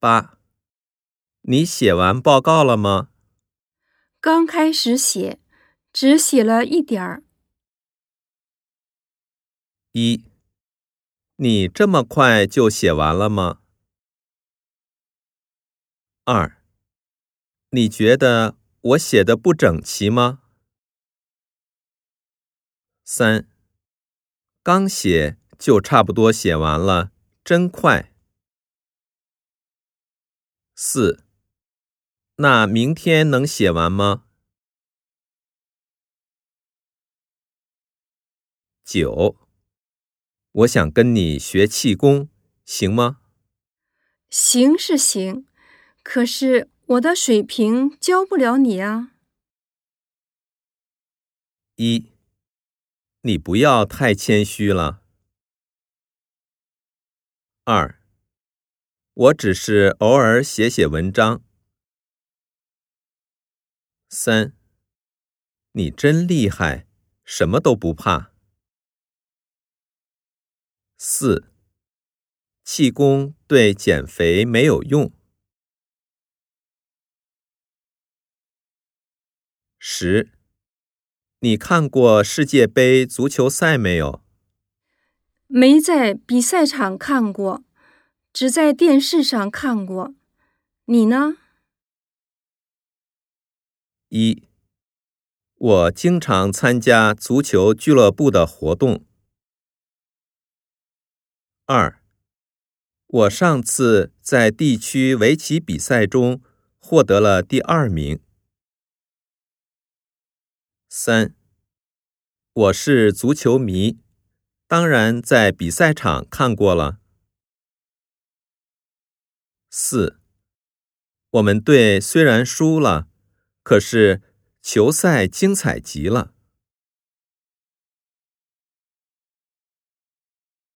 八，你写完报告了吗？刚开始写，只写了一点儿。一，你这么快就写完了吗？二，你觉得我写的不整齐吗？三，刚写就差不多写完了，真快。四，那明天能写完吗？九，我想跟你学气功，行吗？行是行，可是我的水平教不了你啊。一，你不要太谦虚了。二。我只是偶尔写写文章。三，你真厉害，什么都不怕。四，气功对减肥没有用。十，你看过世界杯足球赛没有？没在比赛场看过。只在电视上看过，你呢？一，我经常参加足球俱乐部的活动。二，我上次在地区围棋比赛中获得了第二名。三，我是足球迷，当然在比赛场看过了。四，我们队虽然输了，可是球赛精彩极了。